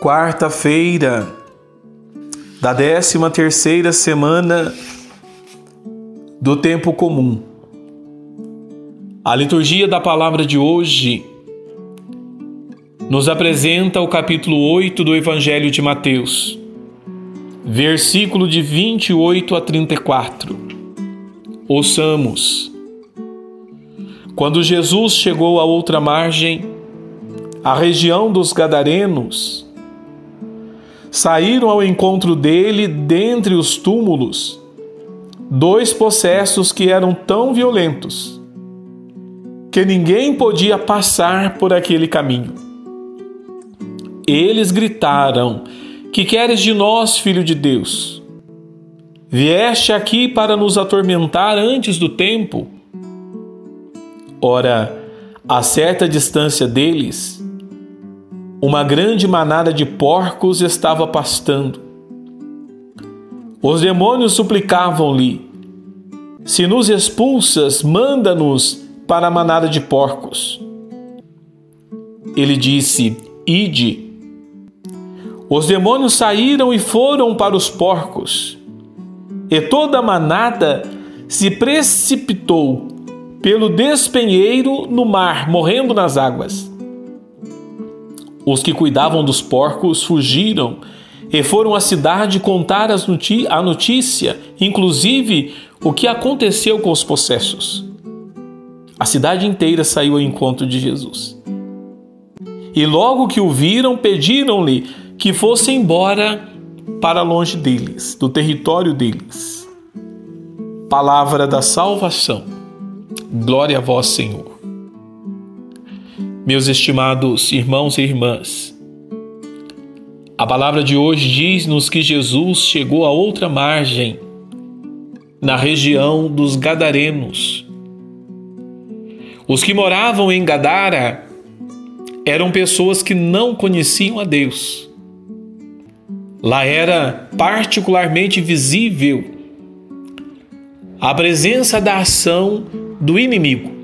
quarta-feira da 13 terceira semana do tempo comum. A liturgia da palavra de hoje nos apresenta o capítulo 8 do Evangelho de Mateus, versículo de 28 a 34. Ouçamos. Quando Jesus chegou à outra margem, a região dos Gadarenos, saíram ao encontro dele dentre os túmulos dois possessos que eram tão violentos que ninguém podia passar por aquele caminho. Eles gritaram: Que queres de nós, filho de Deus? Vieste aqui para nos atormentar antes do tempo? Ora, a certa distância deles, uma grande manada de porcos estava pastando. Os demônios suplicavam-lhe: Se nos expulsas, manda-nos para a manada de porcos. Ele disse: Ide. Os demônios saíram e foram para os porcos, e toda a manada se precipitou pelo despenheiro no mar, morrendo nas águas. Os que cuidavam dos porcos fugiram e foram à cidade contar a notícia, inclusive o que aconteceu com os possessos. A cidade inteira saiu ao encontro de Jesus. E logo que o viram, pediram-lhe que fosse embora para longe deles, do território deles. Palavra da salvação. Glória a vós, Senhor. Meus estimados irmãos e irmãs, a palavra de hoje diz-nos que Jesus chegou a outra margem, na região dos Gadarenos. Os que moravam em Gadara eram pessoas que não conheciam a Deus. Lá era particularmente visível a presença da ação do inimigo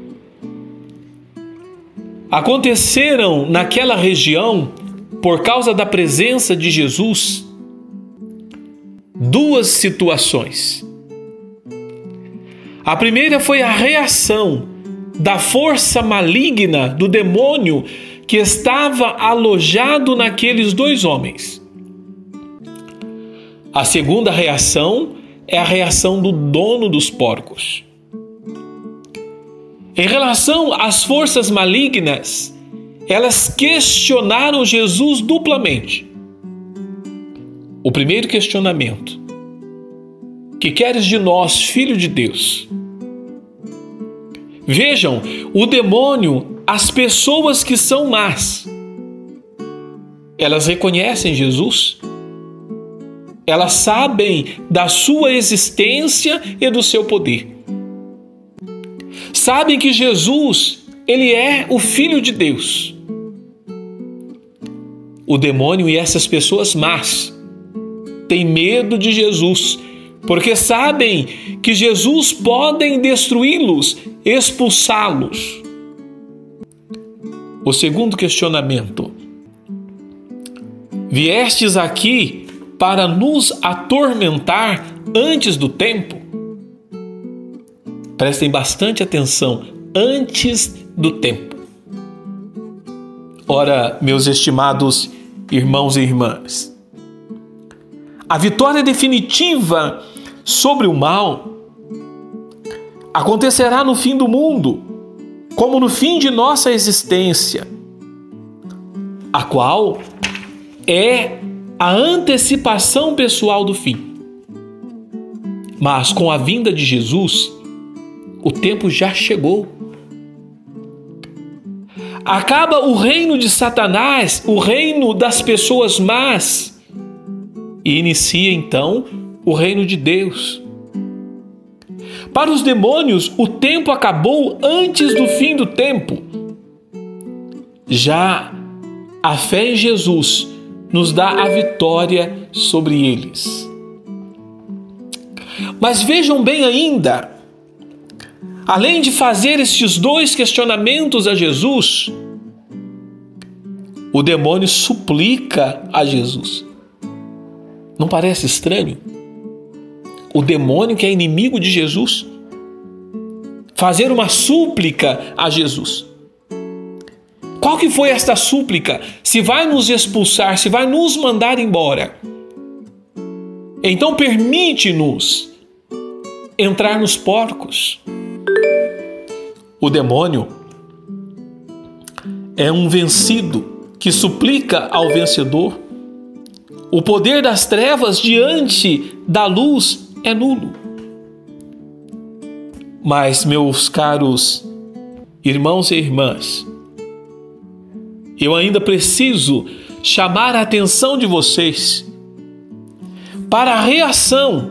Aconteceram naquela região, por causa da presença de Jesus, duas situações. A primeira foi a reação da força maligna do demônio que estava alojado naqueles dois homens. A segunda reação é a reação do dono dos porcos. Em relação às forças malignas, elas questionaram Jesus duplamente. O primeiro questionamento: Que queres de nós, filho de Deus? Vejam, o demônio, as pessoas que são más, elas reconhecem Jesus, elas sabem da sua existência e do seu poder sabem que Jesus, ele é o filho de Deus. O demônio e essas pessoas más têm medo de Jesus, porque sabem que Jesus podem destruí-los, expulsá-los. O segundo questionamento: Viestes aqui para nos atormentar antes do tempo? Prestem bastante atenção antes do tempo. Ora, meus estimados irmãos e irmãs, a vitória definitiva sobre o mal acontecerá no fim do mundo, como no fim de nossa existência, a qual é a antecipação pessoal do fim. Mas com a vinda de Jesus, o tempo já chegou. Acaba o reino de Satanás, o reino das pessoas más, e inicia então o reino de Deus. Para os demônios, o tempo acabou antes do fim do tempo. Já a fé em Jesus nos dá a vitória sobre eles. Mas vejam bem ainda, Além de fazer estes dois questionamentos a Jesus, o demônio suplica a Jesus. Não parece estranho? O demônio que é inimigo de Jesus fazer uma súplica a Jesus. Qual que foi esta súplica? Se vai nos expulsar, se vai nos mandar embora, então permite-nos entrar nos porcos. O demônio é um vencido que suplica ao vencedor. O poder das trevas diante da luz é nulo. Mas, meus caros irmãos e irmãs, eu ainda preciso chamar a atenção de vocês para a reação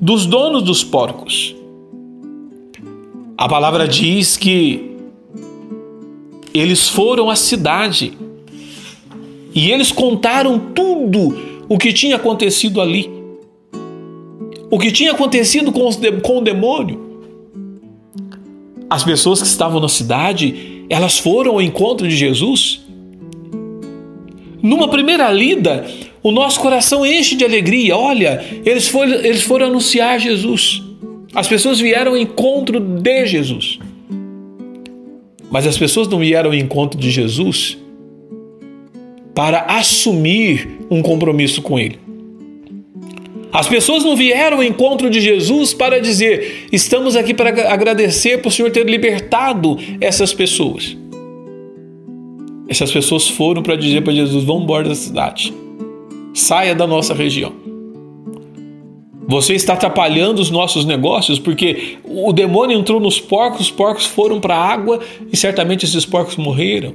dos donos dos porcos. A palavra diz que eles foram à cidade e eles contaram tudo o que tinha acontecido ali. O que tinha acontecido com, com o demônio. As pessoas que estavam na cidade, elas foram ao encontro de Jesus. Numa primeira lida, o nosso coração enche de alegria. Olha, eles foram, eles foram anunciar Jesus. As pessoas vieram ao encontro de Jesus. Mas as pessoas não vieram ao encontro de Jesus para assumir um compromisso com Ele. As pessoas não vieram ao encontro de Jesus para dizer: estamos aqui para agradecer por o Senhor ter libertado essas pessoas. Essas pessoas foram para dizer para Jesus: vamos embora da cidade. Saia da nossa região. Você está atrapalhando os nossos negócios porque o demônio entrou nos porcos, os porcos foram para a água e certamente esses porcos morreram.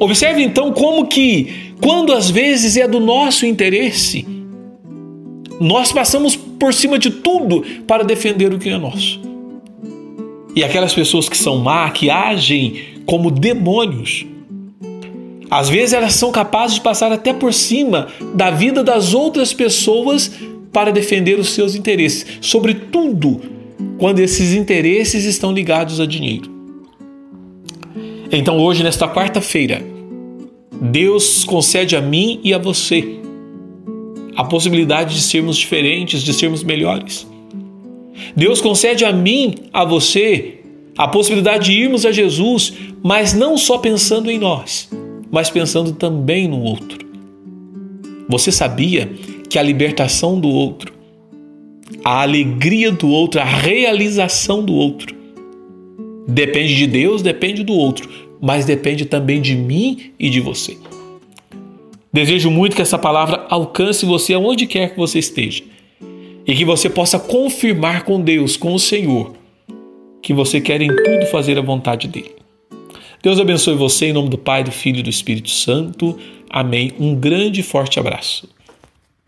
Observe então como que, quando às vezes é do nosso interesse, nós passamos por cima de tudo para defender o que é nosso. E aquelas pessoas que são má, que agem como demônios, às vezes elas são capazes de passar até por cima da vida das outras pessoas para defender os seus interesses, sobretudo quando esses interesses estão ligados a dinheiro. Então, hoje, nesta quarta-feira, Deus concede a mim e a você a possibilidade de sermos diferentes, de sermos melhores. Deus concede a mim, a você, a possibilidade de irmos a Jesus, mas não só pensando em nós, mas pensando também no outro. Você sabia que a libertação do outro, a alegria do outro, a realização do outro, depende de Deus, depende do outro, mas depende também de mim e de você. Desejo muito que essa palavra alcance você aonde quer que você esteja e que você possa confirmar com Deus, com o Senhor, que você quer em tudo fazer a vontade dele. Deus abençoe você em nome do Pai, do Filho e do Espírito Santo. Amém. Um grande e forte abraço.